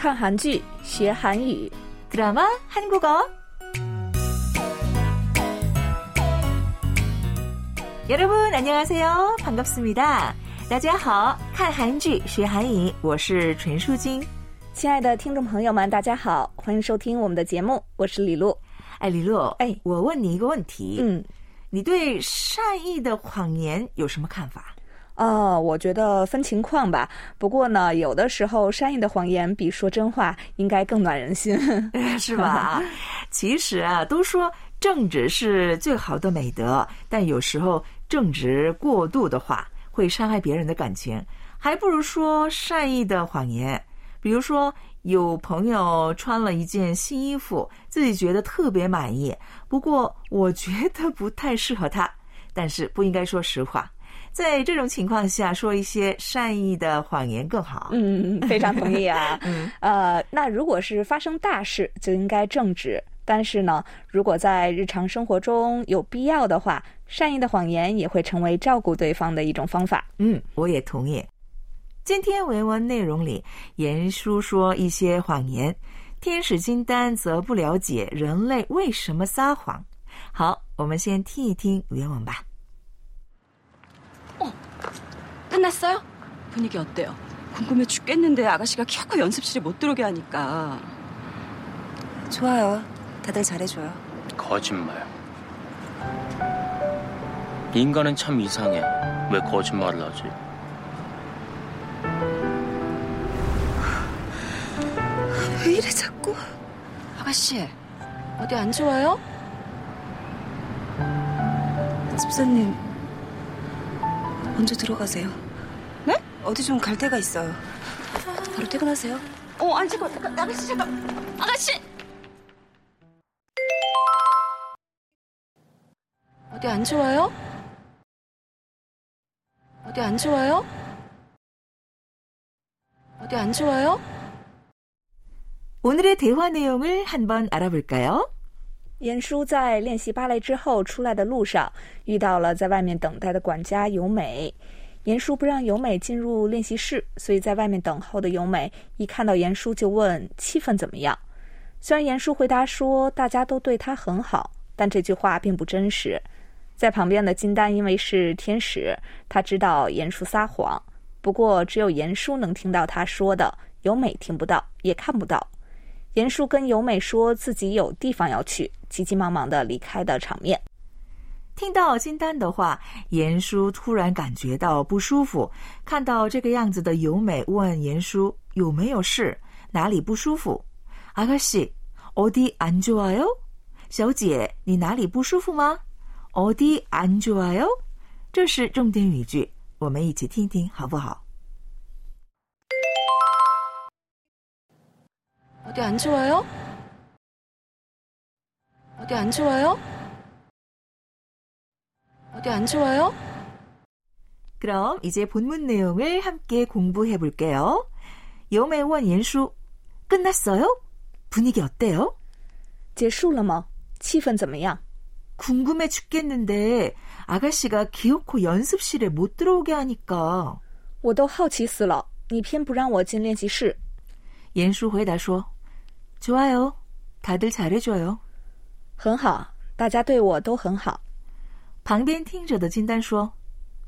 看韩剧学韩语 드라마 한국어 여러분 안녕하세요. 반갑습니다. 大家好,看韩剧学韩语,我是陈淑金.亲爱的听众朋友们，大家好，欢迎收听我们的节目，我是李璐。哎，李璐，哎我问你一个问题，嗯，你对善意的谎言有什么看法？ 哦，我觉得分情况吧。不过呢，有的时候善意的谎言比说真话应该更暖人心。是吧？其实啊，都说正直是最好的美德，但有时候正直过度的话会伤害别人的感情，还不如说善意的谎言。比如说，有朋友穿了一件新衣服，自己觉得特别满意，不过我觉得不太适合他，但是不应该说实话。在这种情况下，说一些善意的谎言更好。嗯，非常同意啊。嗯，呃，那如果是发生大事，就应该正直。但是呢，如果在日常生活中有必要的话，善意的谎言也会成为照顾对方的一种方法。嗯，我也同意。今天文文内容里，严叔说一些谎言，天使金丹则不了解人类为什么撒谎。好，我们先听一听原文吧。 끝났어요? 분위기 어때요? 궁금해 죽겠는데 아가씨가 키워코 연습실에 못 들어오게 하니까. 좋아요. 다들 잘해줘요. 거짓말. 인간은 참 이상해. 왜 거짓말을 하지? 왜 이래 자꾸? 아가씨, 어디 안 좋아요? 집사님 먼저 들어가세요. 네? 어디 좀 갈 데가 있어요. 바로 퇴근하세요. 어, 아니, 잠깐, 잠깐, 아가씨, 잠깐. 아가씨! 어디 안 좋아요? 어디 안 좋아요? 어디 안 좋아요? 오늘의 대화 내용을 한번 알아볼까요? 严叔在练习芭蕾之后出来的路上，遇到了在外面等待的管家由美。 严叔不让由美进入练习室，所以在外面等候的由美一看到严叔就问气氛怎么样。虽然严叔回答说大家都对他很好，但这句话并不真实。在旁边的金丹因为是天使，他知道严叔撒谎，不过只有严叔能听到他说的，由美听不到，也看不到。严叔跟由美说自己有地方要去，急急忙忙的离开的场面。听到金丹的话，严叔突然感觉到不舒服。看到这个样子的由美问严叔有没有事，哪里不舒服？아가씨어디안좋아요？小姐，你哪里不舒服吗？어디안좋아요？这是重点语句，我们一起听听好不好？ 어디 안 좋아요? 어디 안 좋아요? 어디 안 좋아요? 그럼 이제 본문 내용을 함께 공부해 볼게요. 여매원 연수 끝났어요? 분위기 어때요? 结束了吗？气氛怎么样？ 궁금해 죽겠는데 아가씨가 기어코 연습실에 못 들어오게 하니까 我都好奇死了，你偏不让我进练习室。 연수 回答说 좋아요. 다들 잘해줘요. 很好，大家对我都很好。 旁边听着的金丹说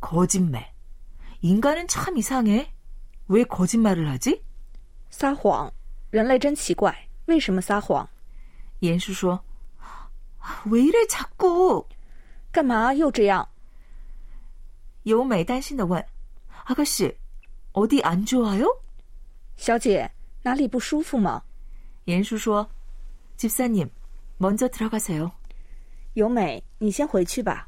거짓말. 인간은 참 이상해. 왜 거짓말을 하지? 撒谎，人类真奇怪，为什么撒谎？ 연수 说 왜 이래 자꾸 干嘛又这样？ 요美 担心的问 아가씨 어디 안 좋아요? 小姐哪里不舒服吗？ 연수 说 집사님 먼저 들어가세요. 由美，你先回去吧。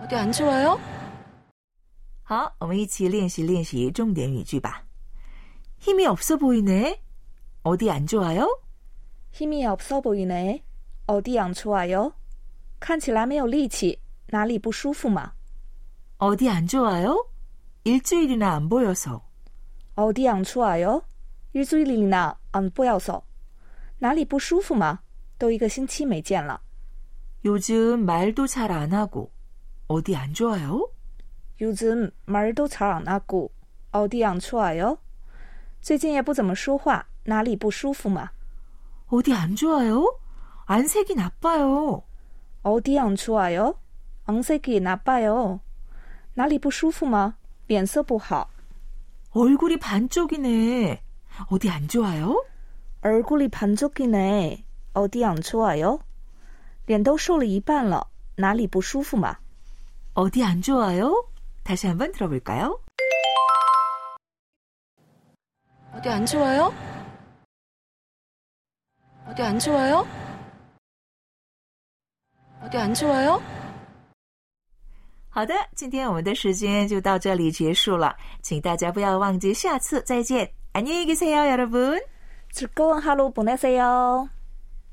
어디 안 좋아요? 好，我们一起练习练习重点语句吧。힘이 없어 보이네. 어디 안 좋아요? 힘이 없어 보이네. 어디 안 좋아요? 看起来没有力气，哪里不舒服嘛？ 어디 안 좋아요? 일주일이나 안 보여서. 어디 안 좋아요? 일주일이나 안 보여서. 哪里不舒服嘛？都一个星期没见了。 요즘 말도 잘 안 하고. 어디 안 좋아요? 요즘 말도 잘 안 하고. 어디 안 좋아요? 最近也不怎么说话，哪里不舒服嘛？ 어디 안 좋아요? 안색이 나빠요. 어디 안 좋아요? 안색이 나빠요. 哪里不舒服吗？脸色不好， 얼굴이 반쪽이네. 어디 안 좋아요? 얼굴이 반쪽이네. 어디 안 좋아요? 脸都瘦了一半了，哪里不舒服嘛？ 어디 안 좋아요? 다시 한번 들어볼까요? 어디 안 좋아요? 어디 안 좋아요? 어디 안 좋아요? 好的，今天我们的时间就到这里结束了，请大家不要忘记下次再见。안녕히계세요여러분 즐거운 하루 보내세요.